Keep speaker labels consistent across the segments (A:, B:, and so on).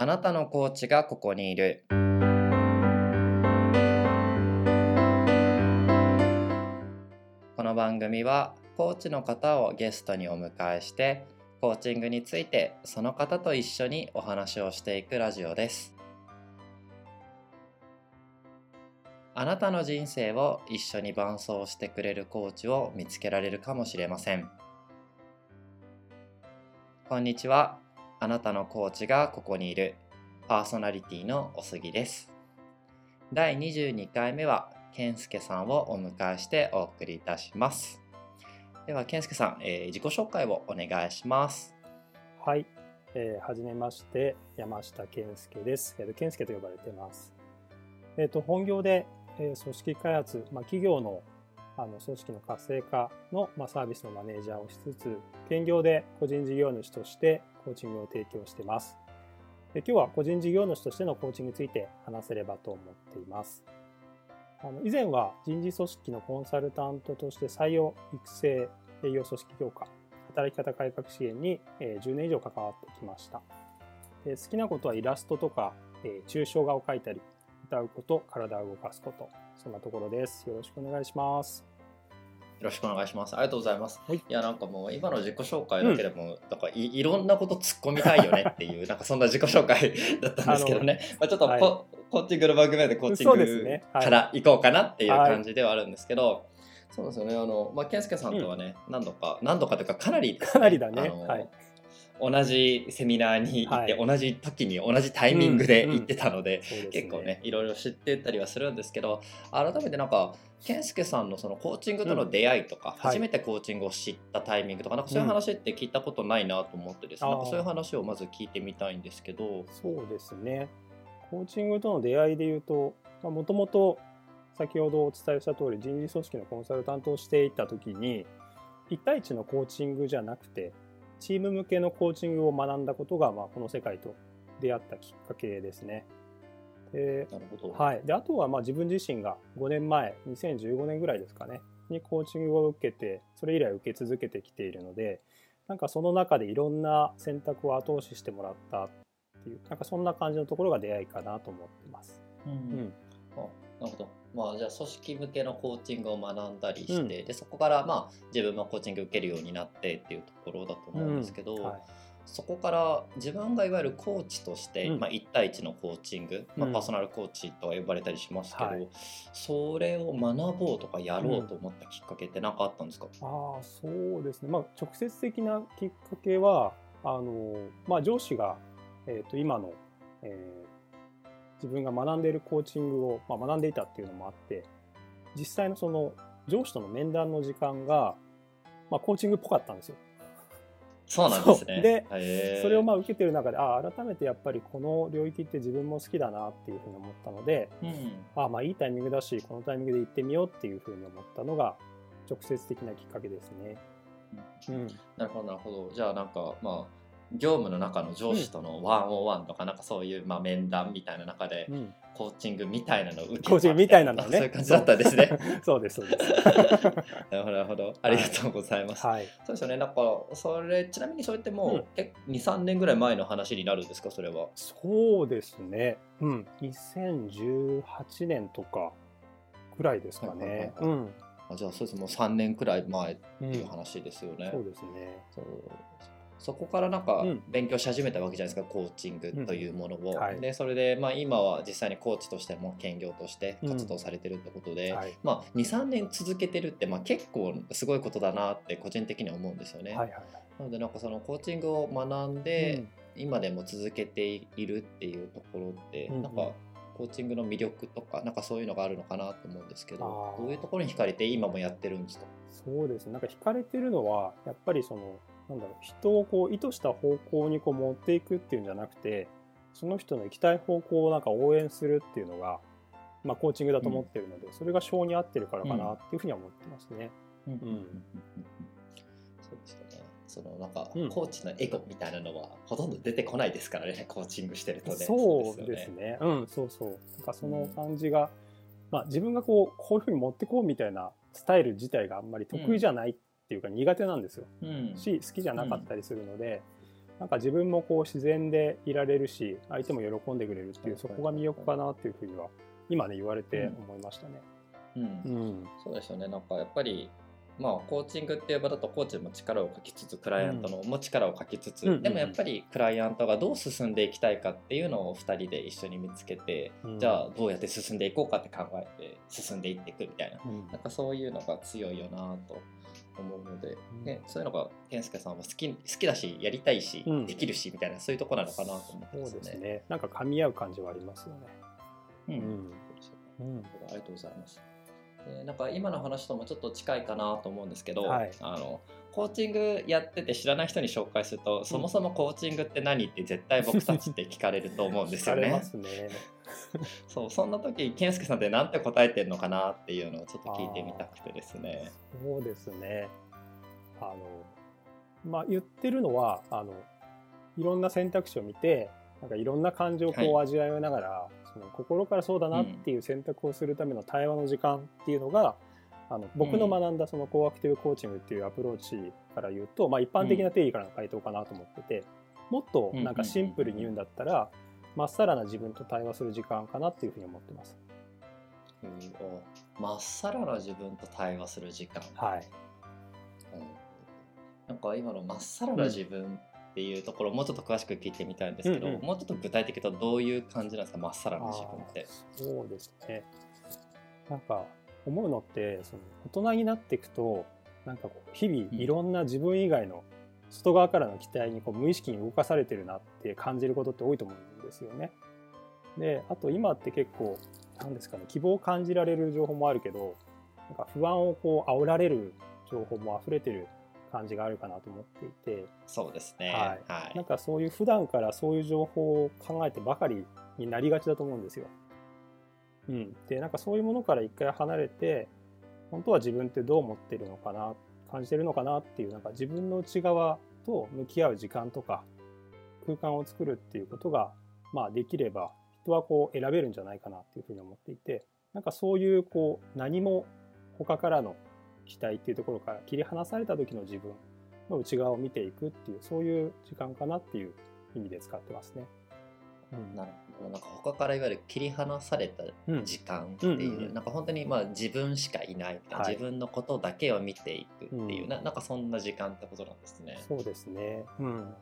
A: あなたのコーチがここにいる。この番組はコーチの方をゲストにお迎えしてコーチングについてその方と一緒にお話をしていくラジオです。あなたの人生を一緒に伴走してくれるコーチを見つけられるかもしれません。こんにちは。あなたのコーチがここにいるパーソナリティのおすぎです。第22回目は健介さんをお迎えしてお送りいたします。では健介さん、えー自己紹介をお願いします。
B: はい、えー、はじめまして山下健介です。えー、健介と呼ばれてます。えっ、と本業で、えー組織開発、まあ、企業のあの組織の活性化の、まあ、サービスのマネージャーをしつつ、兼業で個人事業主としてコーチングを提供してます。で今日は個人事業主としてのコーチングについて話せればと思っています。あの以前は人事組織のコンサルタントとして採用育成営業組織強化働き方改革支援にえ10年以上関わってきましたで好きなことはイラストとか、えー抽象画を描いたり歌うこと体を動かすことそんなところですよろしくお願いします
A: ろしくお願いします。ありがとうございます。
B: はい。
A: いや、なんかもう今の自己紹介だけでも、なんかいいろんなこと突っ込みたいよねっていう、なんかそんな自己紹介だったんですけどね。まあちょっとコ,、
B: はい。
A: コーチングの番組でコーチングから行こうかなっていう感じではあるんですけど、そうですよね。あの、まあ、健介さんとはね、何度か、何度かというかかなり
B: かなりだね。
A: あの
B: はい
A: 同じセミナーに行って、
B: はい。
A: 同じ時に同じタイミングで
B: うん
A: 行ってたので、
B: そうです
A: 結構ねいろいろ知ってたりはするんですけど改めてなんか健介さんのそのコーチングとの出会いとか、
B: はい。
A: 初めてコーチングを知ったタイミングとかなんかそういう話って聞いたことないなと思ってですね、
B: うん
A: なんかそういう話をまず聞いてみたいんですけど。
B: そうですね。コーチングとの出会いで言うともともと先ほどお伝えした通り人事組織のコンサルタントをしていた時に1対1のコーチングじゃなくてチーム向けのコーチングを学んだことが、まあ、この世界と出会ったきっかけですね。で
A: なるほど、
B: はい、であとはまあ自分自身が5年前2015年ぐらいですかねにコーチングを受けてそれ以来受け続けてきているのでなんかその中でいろんな選択を後押ししてもらったっていうなんかそんな感じのところが出会いかなと思ってます。
A: うん
B: うん
A: あなるほど。まあじゃあ組織向けのコーチングを学んだりして、でそこからまあ自分もコーチング受けるようになってっていうところだと思うんですけど、
B: はい。
A: そこから自分がいわゆるコーチとして、
B: うん。
A: まあ、1対1のコーチング、まあ、
B: うん。
A: パーソナルコーチとは呼ばれたりしますけど、
B: はい。
A: それを学ぼうとかやろうと思ったきっかけって何かあったんですか、
B: ああそうですね、まあ、直接的なきっかけはあの、まあ、上司が、えー、と今の、えー自分が学んでいるコーチングを、まあ、学んでいたっていうのもあって実際のその上司との面談の時間が、まあ、コーチングっぽかったんですよ。
A: そうなんですね。
B: でそれをまあ受けてる中でああ改めてやっぱりこの領域って自分も好きだなっていうふうに思ったので
A: うん。
B: ああまあいいタイミングだしこのタイミングで行ってみようっていうふうに思ったのが直接的なきっかけですね。うん。
A: なるほどなるほど。じゃあなんかまあ業務の中の上司とのワンオンワンとかなんかそういうまあ面談みたいな中で
B: うん
A: コーチングみたいなのを受けた
B: コーチングみたいなのね
A: そういう感じだったんですね
B: そうですそうです。
A: なるほどなるほどありがとうございます、
B: はい。
A: そうですよね。なんかそれちなみにそれってもう、
B: うん
A: え23年ぐらい前の話になるんですか？それは。
B: そうですね。うん。2018年とかぐらいですかね。
A: はいはいはい
B: うん。
A: あじゃあそうですもう3年くらい前って
B: うん
A: いう話ですよね。
B: そうですね。
A: そうそこからなんか
B: うん
A: 勉強し始めたわけじゃないですか、コーチングというものを。
B: うんはい
A: でそれで、まあ、今は実際にコーチとしても兼業として活動されてるってことで、
B: はい。
A: まあ、23年続けてるって、まあ、結構すごいことだなって個人的には思うんですよね。
B: はいはい。
A: なのでなんかそのコーチングを学んで、今でも続けているっていうところって、
B: うんうん
A: なんかコーチングの魅力とかなんかそういうのがあるのかなと思うんですけどどういうところに惹かれて今もやってるんですか？
B: そうですね。なんか惹かれてるのはやっぱりそのなんだろう人をこう意図した方向にこう持っていくっていうんじゃなくて、その人の行きたい方向をなんか応援するっていうのが。まあ、コーチングだと思ってるので、それが性に合ってるからかなっていうふうには思ってますね。
A: うんそうですよねそのなんか、
B: うん
A: コーチのエゴみたいなのはほとんど出てこないですからねコーチングしてるとね
B: そう
A: よ
B: ですね。うん、そうそう。なんかその感じが、まあ自分がこうこういうふうに持ってこうみたいなスタイル自体があんまり得意じゃないっていうか苦手なんですよ。
A: うん。
B: し好きじゃなかったりするので、なんか自分もこう自然でいられるし相手も喜んでくれるっていうそ
A: はい
B: こが魅力かなっていうふうには今ね言われて思いましたね。
A: うん。
B: うん。
A: そうですよね。なんかやっぱりまあコーチングっていう場だとコーチも力をかけつつクライアントのも力をかけつつ、
B: うん
A: でもやっぱりクライアントがどう進んでいきたいかっていうのを2人で一緒に見つけて、
B: うん。
A: じゃあどうやって進んでいこうかって考えて進んでいっていくみたいな。
B: うん。
A: なんかそういうのが強いよなと思うので、
B: うん
A: ね、そういうのが健介さんは好き好きだしやりたいし、
B: うん
A: できるしみたいなそういうとこなのかなと思って
B: そう
A: ますね。
B: ですね。なんか噛み合う感じはありますよね。
A: うん
B: うん
A: そう
B: ん
A: ありがとうございます。でなんか今の話ともちょっと近いかなと思うんですけど、
B: はい
A: あのコーチングやってて知らない人に紹介すると、そもそもコーチングって何って絶対僕たちって聞かれると思うんですよね
B: 聞かれま。すね。
A: そうそんな時健介さんって何て答えてるのかなっていうのをちょっと聞いてみたくてですね。
B: そうですね。あの、まあ、言ってるのは、あの、いろんな選択肢を見て、なんかいろんな感情をこう
A: は
B: 味わいながら、その心からそうだなっていう選択をするための対話の時間っていうのが、あの僕の学んだそのコーアクティブコーチングっていうアプローチから言うと、まあ、一般的な定義からの回答かなと思ってて、もっとなんかシンプルに言うんだったら、まっさらな自分と対話する時間かなっていうふうに思ってます。
A: うんおまっさらな自分と対話する時間。
B: はい。
A: うんなんか今のまっさらな自分っていうところをもうちょっと詳しく聞いてみたいんですけど、
B: うんうん
A: もうちょっと具体的とどういう感じなんですかまっさらな自分って。
B: そうですね。なんか思うのってその大人になっていくとなんかこう日々
A: うん
B: いろんな自分以外の外側からの期待にこう無意識に動かされてるなって感じることって多いと思うんですよね。であと今って結構なんですかね希望を感じられる情報もあるけどなんか不安をこう煽られる情報も溢れてる感じがあるかなと思っていて。
A: そうですね。
B: はい
A: はい
B: なんかそういう普段からそういう情報を考えてばかりになりがちだと思うんですよ。うん、でなんかそういうものから一回離れて本当は自分ってどう思ってるのかな感じてるのかなっていうなんか自分の内側と向き合う時間とか空間を作るっていうことが、まあ、できれば人はこう選べるんじゃないかなっていうふうに思っていてなんかそういうこう何も他からの期待っていうところから切り離された時の自分の内側を見ていくっていうそういう時間かなっていう意味で使ってますね。うん
A: なるほどなんか他からいわゆる切り離された
B: うん
A: 時間っていう、なんか本当にまあ自分しかいないみたいな、
B: はい
A: 自分のことだけを見ていくっていう、
B: うん
A: ななんかそんな時間ってことなんですね。
B: そうですね。うん。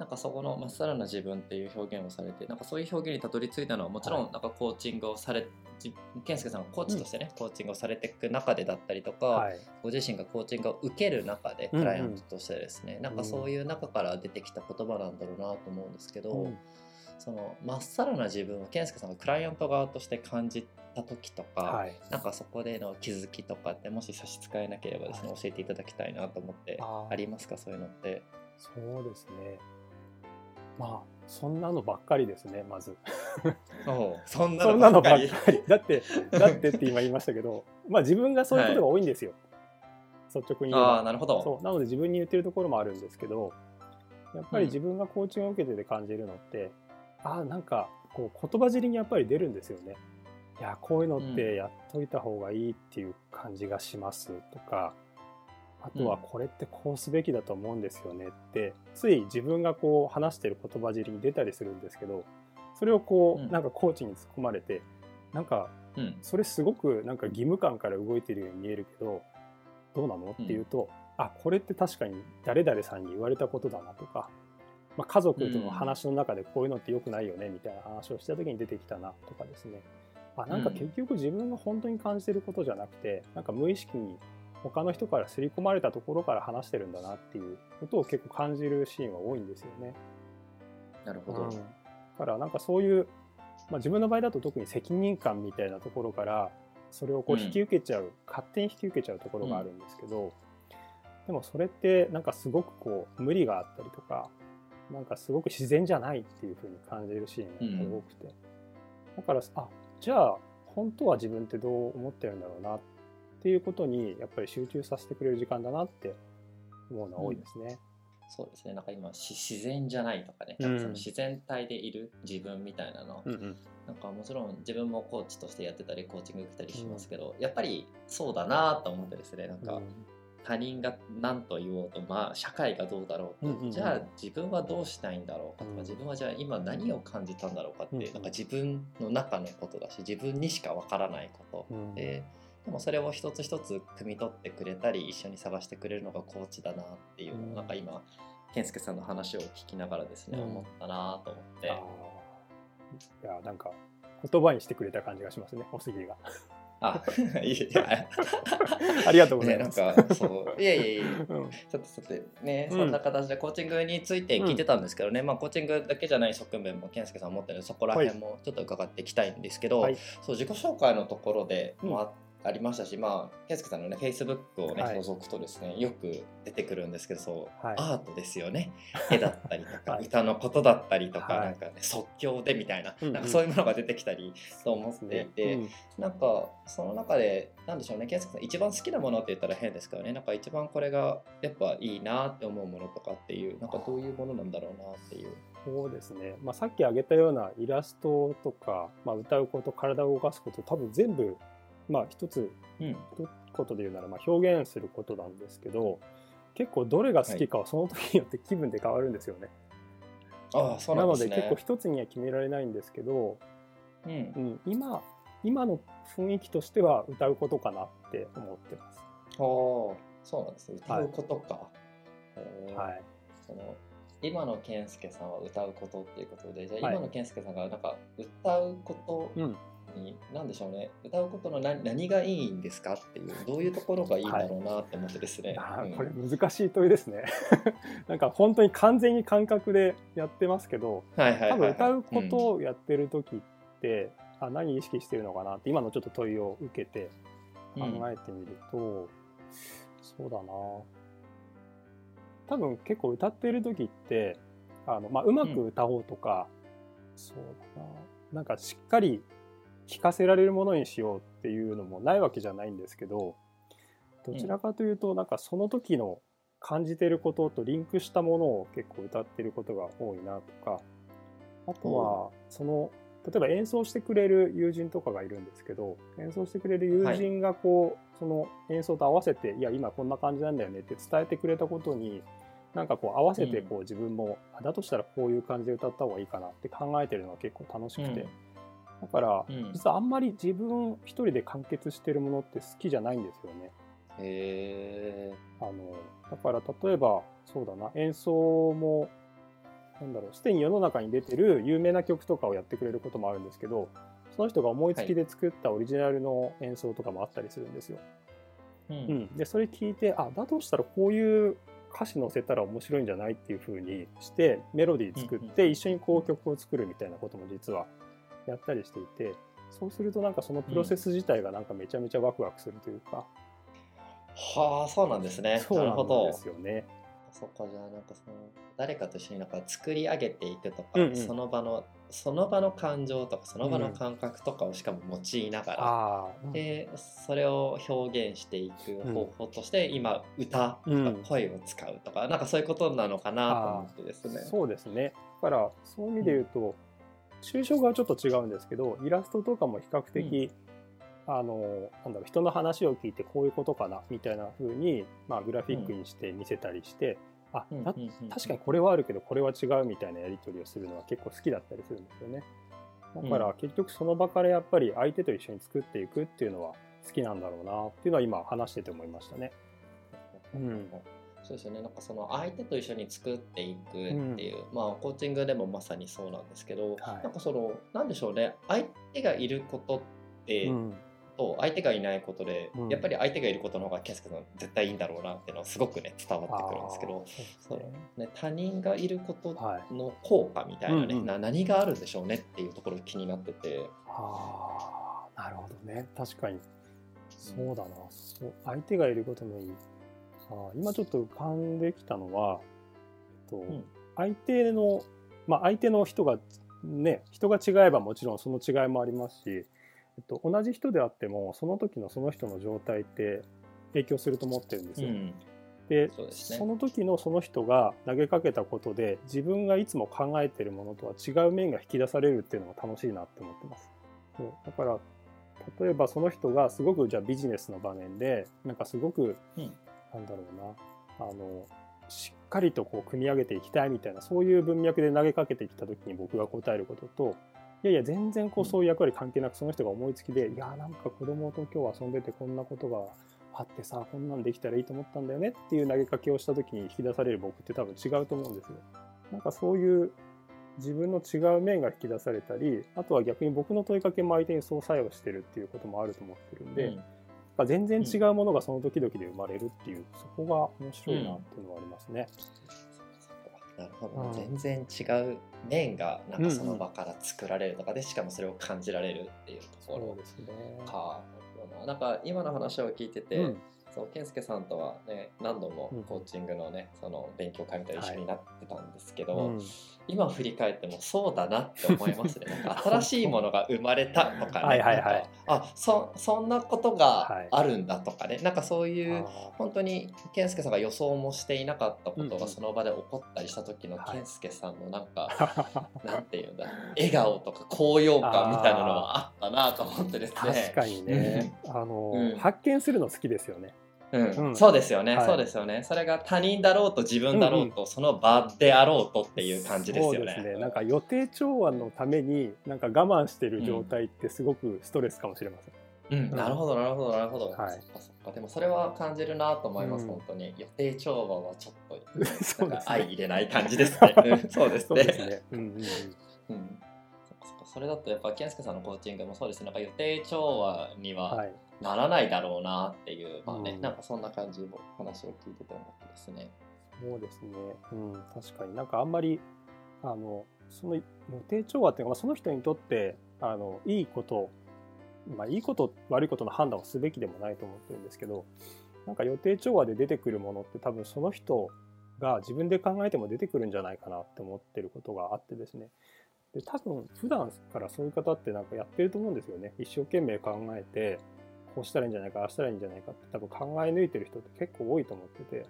A: なんかそこのまっさらな自分っていう表現をされてなんかそういう表現にたどり着いたのはもちろん
B: はい
A: なんかコーチングをされじ健介さんがコーチとしてね、コーチングをされていく中でだったりとか、
B: はい。
A: ご自身がコーチングを受ける中で
B: うんうん
A: クライアントとしてですね、なんかそういう中から出てきた言葉なんだろうなと思うんですけど、
B: うん
A: そのまっさらな自分を健介さんがクライアント側として感じた時とか、
B: はい。
A: なんかそこでの気づきとかってもし差し支えなければですね、
B: はい
A: 教えていただきたいなと思って
B: あ
A: りますか？そういうのって。
B: そうですね。まあそんなのばっかりですね。まず。
A: そ んな
B: のばっ
A: かり。
B: だって だってって今言いましたけど、まあ自分がそういうことが多いんですよ。率直に。
A: ああなるほど。
B: そうなので自分に言ってるところもあるんですけどやっぱり自分がコーチングを受けてて感じるのって、ああなんかこう言葉尻にやっぱり出るんですよね。いやこういうのってやっといた方がいいっていう感じがしますとか、あとは
A: うん。
B: これってこうすべきだと思うんですよねってつい自分がこう話してる言葉尻に出たりするんですけどそれをこう、
A: うん。
B: なんかコーチに突っ込まれてなんか
A: うん。
B: それすごくなんか義務感から動いてるように見えるけどどうなのっていうと、あこれって確かに誰々さんに言われたことだなとか、まあ、家族との話の中でこういうのって良くないよねみたいな話をした時に出てきたなとかですね。あなんか
A: うん。
B: 結局自分が本当に感じてることじゃなくてなんか無意識に他の人から刷り込まれたところから話してるんだなっていうことを結構感じるシーンは多いんですよね。
A: なるほど。
B: うん、だからなんかそういう、まあ、自分の場合だと特に責任感みたいなところからそれをこう
A: うん
B: 引き受けちゃう、勝手に引き受けちゃうところがあるんですけど、でもそれってなんかすごくこう無理があったりとかなんかすごく自然じゃないっていうふうに感じるシーンが多くて、だからあじゃあ本当は自分ってどう思ってるんだろうなっていうことにやっぱり集中させてくれる時間だなって思うのは多いですね。
A: そうですね。なんか今し自然じゃないとかね、
B: うん。
A: その自然体でいる自分みたいなの、
B: うんうん。
A: なんかもちろん自分もコーチとしてやってたりコーチング受けたりしますけど、やっぱりそうだなと思ってですね。なんか、
B: うん。
A: 他人が何と言おうと、まあ、社会がどうだろうと、
B: うんうんうん。
A: じゃあ自分はどうしたいんだろうかとか、
B: うん。
A: 自分はじゃあ今何を感じたんだろうかって、
B: うんうん。
A: なんか自分の中のことだし自分にしかわからないこと
B: うん。
A: で、でもそれを一つ一つ汲み取ってくれたり一緒に探してくれるのがコーチだなっていうのを、
B: うん。
A: なんか今健介さんの話を聞きながらですね、
B: うん。
A: 思ったなと思って。
B: いやなんか言葉にしてくれた感じがしますねおすぎが。
A: あ、いや、
B: ありがとうござい
A: ね、
B: ます、
A: なんか、そう、いやいやいや、
B: うん。
A: ちょっとちょっとね、
B: うん。
A: そんな形でコーチングについて聞いてたんですけどね、まあコーチングだけじゃない側面も健介さん持ってるのでそこら辺もちょっと伺っていきたいんですけど、
B: はい。
A: そう自己紹介のところで、
B: うん。
A: まあありましたし、まあ健介さんのね、Facebook をね、
B: はい。
A: 覗くとですね、よく出てくるんですけど、そう、
B: はい。
A: アートですよね。絵だったりとか、
B: はい。
A: 歌のことだったりとか、
B: はい。
A: なんかね、即興でみたいな、なんかそういうものが出てきたりと思っていて、
B: うん。
A: なんかその中でなんでしょうね健介さん一番好きなものって言ったら変ですけどねなんか一番これがやっぱいいなって思うものとかっていうなんかどういうものなんだろうなっていう。
B: そうですね、まあ、さっき挙げたようなイラストとか、まあ、歌うこと体を動かすこと多分全部、まあ、一つ
A: うん、
B: 一言で言うならまあ表現することなんですけど結構どれが好きかはその時によって気分で変わるんですよね。
A: ああそう
B: な。ので結構一つには決められないんですけど、
A: うん
B: うん、今今の雰囲気としては歌うことかなって思ってます。
A: おーそうなんです歌うことか。
B: はい、
A: その今の健介さんは歌うことっていうことでじゃあ
B: はい
A: 今の健介さんがなんか歌うこと
B: うん
A: に、なんでしょうね。歌うことの何何がいいんですかっていうどういうところがいいんだろうなって思ってですね。うん。
B: あーこれ難しい問いですね。なんか本当に完全に感覚でやってますけど
A: はいはいはいはい。
B: 多分歌うことをやってる時って、あ何意識してるのかなって今のちょっと問いを受けて考えてみると、そうだな。多分結構歌ってる時ってあの、まあ、うまく歌おうとか、そうだな。なんかしっかり聴かせられるものにしようっていうのもないわけじゃないんですけどどちらかというとなんかその時の感じてることとリンクしたものを結構歌ってることが多いなとかあとはその例えば演奏してくれる友人とかがいるんですけど演奏してくれる友人がこう、その演奏と合わせていや今こんな感じなんだよねって伝えてくれたことになんかこう合わせてこう自分も、あだとしたらこういう感じで歌った方がいいかなって考えてるのが結構楽しくて、だから
A: うん
B: 実はあんまり自分一人で完結してるものって好きじゃないんですよね。
A: へえ。
B: あのだから例えばそうだな演奏もなんだろうすでに世の中に出てる有名な曲とかをやってくれることもあるんですけどその人が思いつきで作ったオリジナルの演奏とかもあったりするんですよ。
A: う
B: うんん、でそれ聞いてあだとしたらこういう歌詞載せたら面白いんじゃないっていう風にしてメロディー作って一緒にこう曲を作るみたいなことも実はやったりしていてそうするとなんかそのプロセス自体がなんかめちゃめちゃワクワクするというか、
A: はあそうなんですね。
B: そうなん
A: なるほど
B: で。すよね。
A: そっかじゃあなんかその誰かと一緒になんか作り上げていくとか、
B: うんうん
A: その場のその場の感情とかその場の感覚とかをしかも用いながら、
B: ああ、
A: でそれを表現していく方法として、今歌とか
B: うん
A: 声を使うとか、なんかそういうことなのかなと思ってですね。
B: そうですね。だからそういう意味で言うと、抽象画はちょっと違うんですけどイラストとかも比較的、あのなんだろう人の話を聞いてこういうことかなみたいな風にまあグラフィックにして見せたりして、
A: うん。うんうん
B: 確かにこれはあるけどこれは違うみたいなやり取りをするのは結構好きだったりするんですよね。だか
A: うん。
B: ら結局その場からやっぱり相手と一緒に作っていくっていうのは好きなんだろうなっていうのは今話してて思いましたね。うん
A: そうですよねなんかその相手と一緒に作っていくっていう、まあコーチングでもまさにそうなんですけど、
B: はい
A: なんかそのなんでしょうね相手がいることって、
B: うん
A: と相手がいないことで、
B: うん
A: やっぱり相手がいることの方が健介さん絶対いいんだろうなっていうのはすごくね伝わってくるんですけど
B: そうです
A: そう
B: ね
A: ね、他人がいること
B: はい
A: の効果みたいなね、
B: うんうん
A: な何があるんでしょうねっていうところ気になってて。
B: ああ、なるほどね。確かに。そうだな。そう相手がいることのいい。あー今ちょっと浮かんできたのは、えっと
A: ん。
B: 相手の、まあ、相手の人が、ね、人が違えばもちろんその違いもありますし、えっと、同じ人であっても、その時のその人の状態って影響すると思ってるんですよ。
A: うん。
B: で
A: ね。
B: その時のその人が投げかけたことで自分がいつも考えてるものとは違う面が引き出されるっていうのが楽しいなって思ってます。そう。だから例えばその人がすごくじゃあビジネスの場面でなんかすごく、
A: うん
B: なんだろうな。あのしっかりとこう組み上げていきたいみたいなそういう文脈で投げかけてきた時に僕が答えることといやいや全然こうそういう役割関係なくその人が思いつきで、いやなんか子供と今日遊んでてこんなことがあってさこんなんできたらいいと思ったんだよねっていう投げかけをした時に引き出される僕って多分違うと思うんですよ。なんかそういう自分の違う面が引き出されたりあとは逆に僕の問いかけも相手にそう作用してるっていうこともあると思ってるんで、うん全然違うものがその時々で生まれるっていう、そこが面白いなっていうのはありますね。
A: なるほど、全然違う面がなんかその場から作られるとかで、しかもそれを感じられるっていうところ
B: ですね。
A: かなんか今の話を聞いてて、うん、そう健介さんとはね何度もコーチングのね、その勉強会みたいな一緒になってたんですけど、はいうん、今振り返ってもそうだなって思いますね。なんか新しいものが生まれたとかねあそそんなことがあるんだとかね、はい、なんかそういう本当に健介さんが予想もしていなかったことがその場で起こったりした時の健介さんのなんか、はい、なんていうんだ笑顔とか高揚感みたいなのはあったなと思ってですね。
B: 確かにね。あの、うん、発見するの好きですよね
A: うん、そうですよね、はい、そうですよね。それが他人だろうと自分だろうと、うんうん、その場であろうとっていう感じですよね。
B: ね。なんか予定調和のためになんか我慢してる状態ってすごくストレスかもしれません。
A: うん、なるほどなるほどなるほど、はい、そっかそっか。でもそれは感じるなと思います、うん、本当に予定調和はちょっと なんか相入れない感じですね。そうですね。ね。うんうん、うん、それだとやっぱ健介さんのコーチングもそうですなんか予定調和には、はい。ならないだろうなっていう、まあね、うん、なんかそんな感じの話を聞いてて思ってですね。
B: そうですね、うん、確かに。なんかあんまりあのその予定調和っていうか、まあ、その人にとってあのいいことまあ、いいこと悪いことの判断をすべきでもないと思ってるんですけどなんか予定調和で出てくるものって多分その人が自分で考えても出てくるんじゃないかなって思ってることがあってですねで多分普段からそういう方ってなんかやってると思うんですよね。一生懸命考えてこうしたらいいんじゃないかああしたらいいんじゃないかって多分考え抜いてる人って結構多いと思ってて。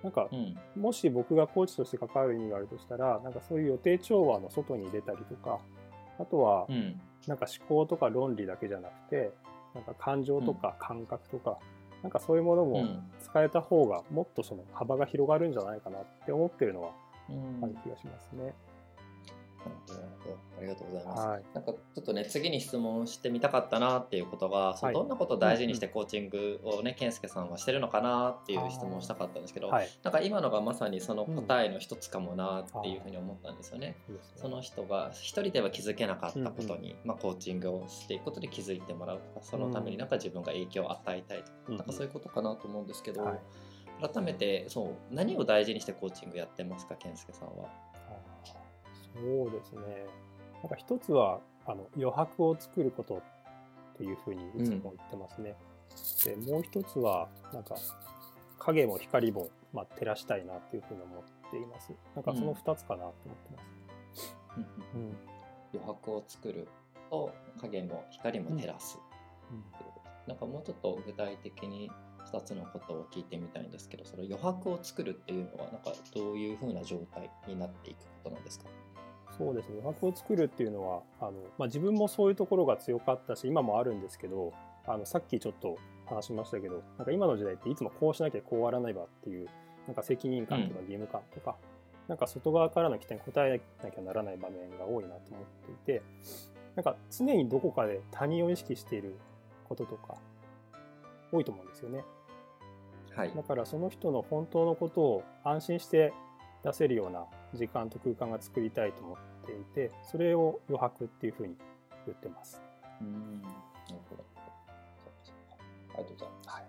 B: なんか、うん、もし僕がコーチとして関わる意味があるとしたらなんかそういう予定調和の外に出たりとかあとは、なんか思考とか論理だけじゃなくてなんか感情とか感覚とか、うん、なんかそういうものも使えた方がもっとその幅が広がるんじゃないかなって思ってるのはある気がしますね。
A: ありがとうございます。はい、なんかちょっとね次に質問してみたかったなっていうことが、そのどんなことを大事にしてコーチングをね、健介さんはしてるのかなっていう質問をしたかったんですけど、はい、なんか今のがまさにその答えの一つかもなっていうふうに思ったんですよね。うん、その人が一人では気づけなかったことに、うんうん、まあ、コーチングをしていくことで気づいてもらうとかそのためになんか自分が影響を与えたいとか、うん、なんかそういうことかなと思うんですけど、はい、改めてそう何を大事にしてコーチングやってますか健介さんは？
B: そうですね。なんか一つはあの余白を作ることというふうにいつも言ってますね。うん、でもう一つはなんか影も光も、まあ、照らしたいなっていうふうに思っています。なんかその2つかなと思ってます。
A: うん、うん、余白を作ると影も光も照らす、うん、なんかもうちょっと具体的に2つのことを聞いてみたいんですけどその余白を作るっていうのはなんかどういうふうな状態になっていくことなんですか？
B: そうですね余白を作るっていうのはあの、まあ、自分もそういうところが強かったし今もあるんですけどあのさっきちょっと話しましたけどなんか今の時代っていつもこうしなきゃこうあらないばっていうなんか責任感とか義務感とか、うん、なんか外側からの起点答えなきゃならない場面が多いなと思っていてなんか常にどこかで他人を意識していることとか多いと思うんですよね。はい、だからその人の本当のことを安心して出せるような時間と空間が作りたいと思っていてそれを余白っていうふうに言ってます。うんなるほど。
A: ありがとうございます。はい、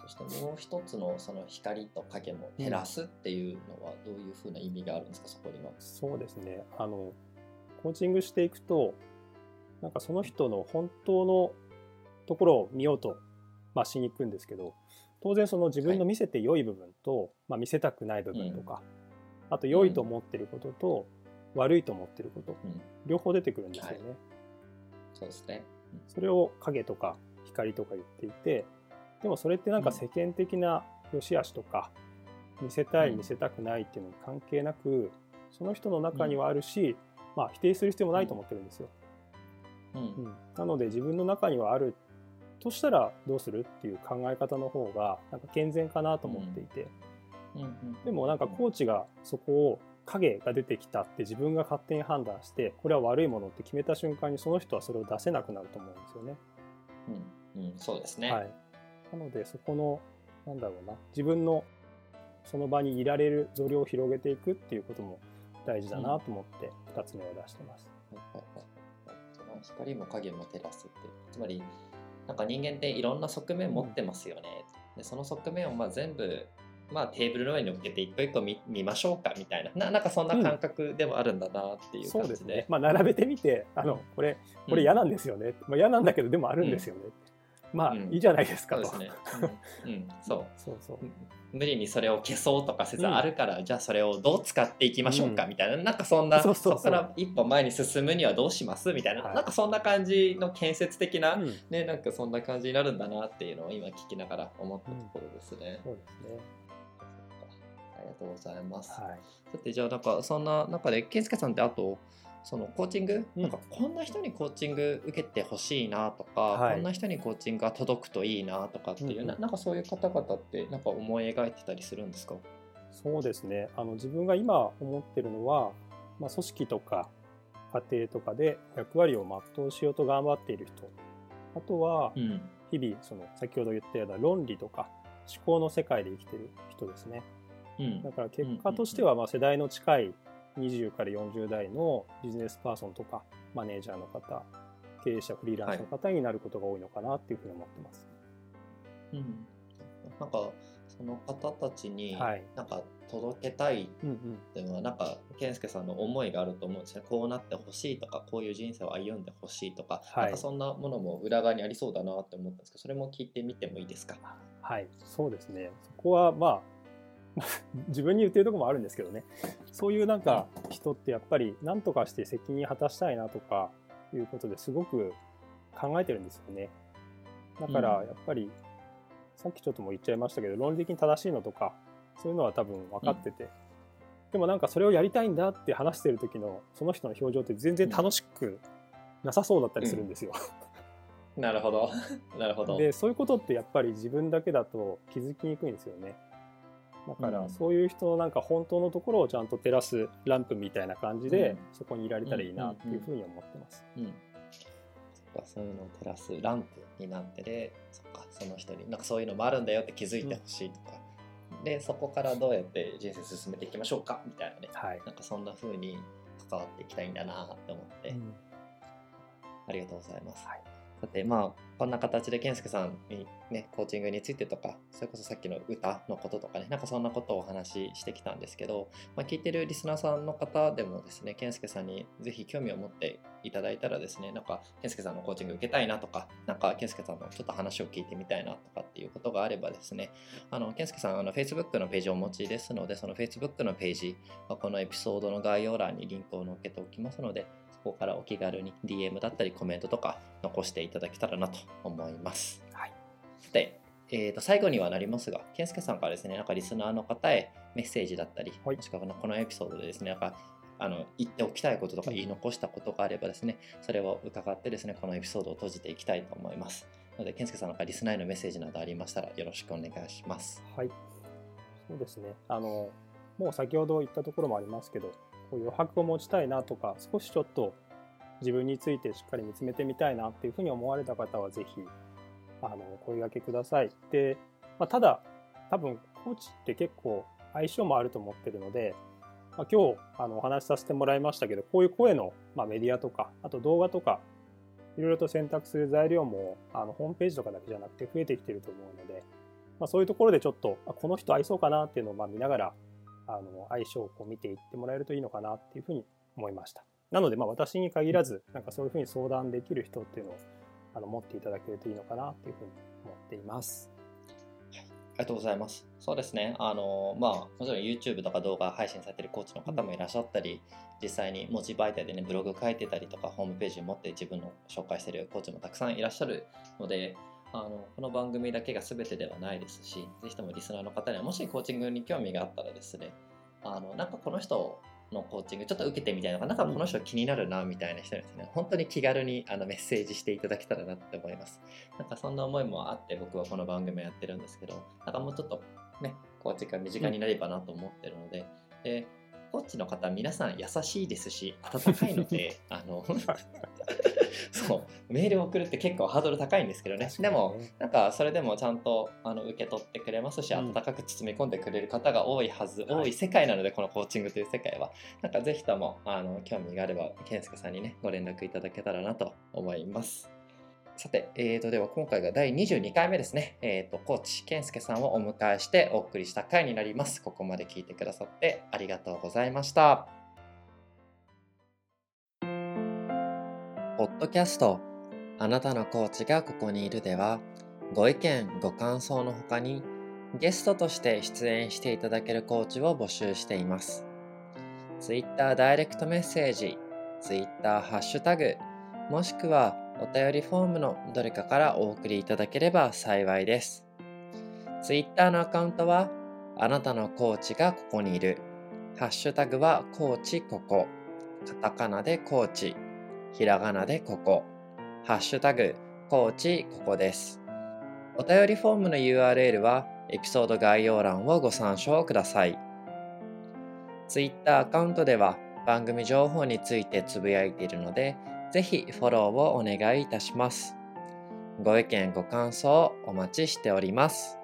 A: そしてもう一つのその光と影も照らすっていうのはどういうふうな意味があるんですか、そこには。
B: そうですね。あのコーチングしていくとなんかその人の本当のところを見ようと、まあ、しに行くんですけど当然その自分の見せて良い部分と、はい、まあ、見せたくない部分とか、あと良いと思ってることと悪いと思ってること、うん、両方出てくるんですよね。はい、
A: そうですね、
B: うん、それを影とか光とか言っていてでもそれってなんか世間的な良し悪しとか、見せたい見せたくないっていうのに関係なくその人の中にはあるし、まあ、否定する必要もないと思ってるんですよ。うん。なので自分の中にはあるとしたらどうするっていう考え方の方がなんか健全かなと思っていて、でもなんかコーチがそこを影が出てきたって自分が勝手に判断してこれは悪いものって決めた瞬間にその人はそれを出せなくなると思うんですよね。
A: うんうん、そうですね。
B: はい、なのでそこのなんだろうな自分のその場にいられる度量を広げていくっていうことも大事だなと思って2つ目を出してます。
A: はいはいはいその光も影も照らすってつまりなんか人間っていろんな側面持ってますよね、でその側面をまあ全部まあ、テーブルの上に乗っけて一個一個見見ましょうかみたいな。ななんかそんな感覚でもあるんだなっていう
B: そう
A: 感じで,、
B: ですね。まあ並べてみてあのこれこれ嫌なんですよね。まあ嫌なんだけどでもあるんですよね。まあ
A: うん。
B: いいじゃないですかと。
A: そうですね、うん。うん、そう。
B: そうそう。
A: 無理にそれを消そうとかせず
B: うん。
A: あるから、じゃあそれをどう使っていきましょうか
B: うん。
A: みたいな、なんかそんな
B: そうそうそう。
A: こから一歩前に進むにはどうします？みたいな、
B: はい。
A: なんかそんな感じの建設的な、
B: うん。
A: ねなんかそんな感じになるんだなっていうのを今聞きながら思ったところですね。
B: そうですね。
A: ありがとうございます。
B: はい。
A: さてじゃあなんかそんな中で健介さんってあとそのコーチング、
B: うん
A: なんかこんな人にコーチング受けてほしいなとか、
B: はい
A: こんな人にコーチングが届くといいなとかっていう、
B: うんうん
A: ななんかそういう方々ってなんか思い描いてたりするんですか？
B: そうですね。あの自分が今思ってるのは、まあ、組織とか家庭とかで役割を全うしようと頑張っている人。あとは
A: うん
B: 日々その先ほど言ったような論理とか思考の世界で生きてる人ですね。
A: うん。
B: だから結果としてはまあ世代の近い20から40代のビジネスパーソンとかマネージャーの方、経営者、フリーランスの方になることが多いのかなっていうふうに思ってます。
A: うん、なんかその方たちに
B: はい。
A: なんか届けたい。っていうのはなんか健介さんの思いがあると思うんですねこうなってほしいとかこういう人生を歩んでほしいとか、
B: はい。
A: なんかそんなものも裏側にありそうだなって思ったんですけどそれも聞いてみてもいいですか？
B: はい、そうですね。そこはまあ 自分に言ってるところもあるんですけどね。そういうなんか人ってやっぱり何とかして責任果たしたいなとかいうことですごく考えてるんですよね。だから
A: うん。
B: やっぱり、さっきちょっとも言っちゃいましたけど論理的に正しいのとかそういうのは多分分かってて、でもなんかそれをやりたいんだって話してる時のその人の表情って全然楽しくなさそうだったりするんですよ。
A: なるほど。なるほど。
B: でそういうことってやっぱり自分だけだと気づきにくいんですよねだから
A: うん。
B: そういう人のなんか本当のところをちゃんと照らすランプみたいな感じで、
A: うん。
B: そこにいられたらいいなっていうふうに思ってます、
A: うん、そっかそういうのを照らすランプになってでそっかその人になんかそういうのもあるんだよって気づいてほしいとか、でそこからどうやって人生進めていきましょうかみたいなね。
B: はい、
A: なんかそんな風に関わっていきたいんだなって思って、
B: うん。
A: ありがとうございます。
B: はい
A: さてまあこんな形で健介さんにねコーチングについてとかそれこそさっきの歌のこととかねなんかそんなことをお話ししてきたんですけど、まあ、聞いてるリスナーさんの方でもですね健介さんにぜひ興味を持っていただいたらですねなんか健介さんのコーチング受けたいなとかなんか健介さんのちょっと話を聞いてみたいなとかっていうことがあればですねあの健介さんあの Facebook のページをお持ちですのでその Facebook のページまあこのエピソードの概要欄にリンクを載っけておきますのでそこからお気軽に DM だったりコメントとか残していただけたらなと思います。
B: はい
A: さて、えーと最後にはなりますが、健介さんからですね、なんかリスナーの方へメッセージだったり、
B: はい
A: もしくはこのエピソードでですね、なんかあの言っておきたいこととか言い残したことがあればですね、それを伺ってですね、このエピソードを閉じていきたいと思います。なので、健介さんなんかリスナーへのメッセージなどありましたらよろしくお願いします。
B: はいそうですねあのもう先ほど言ったところもありますけどこう余白を持ちたいなとか少しちょっと自分についてしっかり見つめてみたいなっていうふうに思われた方はぜひあの声掛けください。で、まあ、ただ多分コーチって結構相性もあると思ってるので、まあ、今日あのお話しさせてもらいましたけどこういう声の、まあ、メディアとかあと動画とかいろいろと選択する材料もあのホームページとかだけじゃなくて増えてきてると思うので、まあ、そういうところでちょっとこの人合いそうかなっていうのをま見ながらあの相性をこう見ていってもらえるといいのかなっていうふうに思いました。なのでまあ私に限らずなんかそういうふうに相談できる人っていうのをあの持っていただけるといいのかなっていうふうに思っています。
A: ありがとうございます。そうですね。あの、まあ、もちろん YouTube とか動画配信されてるコーチの方もいらっしゃったり、実際に文字媒体でね、ブログ書いてたりとか、ホームページを持って自分の紹介してるコーチもたくさんいらっしゃるので、あのこの番組だけが全てではないですし、ぜひともリスナーの方には、もしコーチングに興味があったらですね、あのなんかこの人のコーチングちょっと受けてみたいのかなんかこの人気になるなみたいな人にですね本当に気軽にあのメッセージしていただけたらなって思います。なんかそんな思いもあって僕はこの番組をやってるんですけどなんかもうちょっとねコーチが身近になればなと思ってるので、でコーチの方皆さん優しいですし温かいので あの そうメールを送るって結構ハードル高いんですけどね。でもなんかそれでもちゃんとあの受け取ってくれますし、温かく包み込んでくれる方が多いはず、多い世界なのでこのコーチングという世界は。なんかぜひともあの興味があれば健介さんにねご連絡いただけたらなと思います。さて、えー、とでは今回が第22回目ですね、えー、とコーチ健介さんをお迎えしてお送りした回になります。ここまで聞いてくださってありがとうございました。ポッドキャストあなたのコーチがここにいるではご意見ご感想のほかにゲストとして出演していただけるコーチを募集しています。Twitter ダイレクトメッセージ、Twitter ハッシュタグ、もしくはお便りフォームのどれかからお送りいただければ幸いです。Twitter のアカウントは、あなたのコーチがここにいる。ハッシュタグはコーチここ。カタカナでコーチ。ひらがなでここ。ハッシュタグコーチここです。お便りフォームの URL はエピソード概要欄をご参照ください。Twitter アカウントでは番組情報についてつぶやいているので、ぜひフォローをお願いいたします。ご意見ご感想お待ちしております。